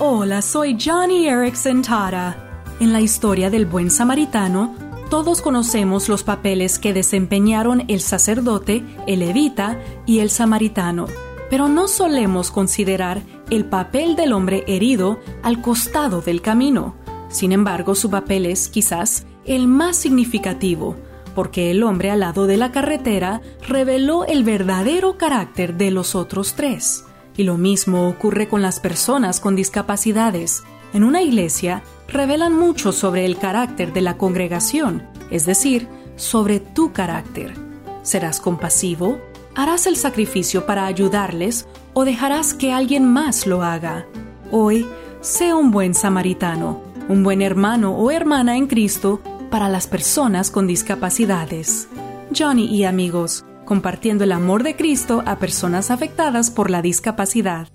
Hola, soy Johnny Erickson Tara. En la historia del buen samaritano, todos conocemos los papeles que desempeñaron el sacerdote, el levita y el samaritano, pero no solemos considerar el papel del hombre herido al costado del camino. Sin embargo, su papel es quizás el más significativo, porque el hombre al lado de la carretera reveló el verdadero carácter de los otros tres. Y lo mismo ocurre con las personas con discapacidades. En una iglesia revelan mucho sobre el carácter de la congregación, es decir, sobre tu carácter. ¿Serás compasivo? ¿Harás el sacrificio para ayudarles o dejarás que alguien más lo haga? Hoy, sé un buen samaritano, un buen hermano o hermana en Cristo para las personas con discapacidades. Johnny y amigos, compartiendo el amor de Cristo a personas afectadas por la discapacidad.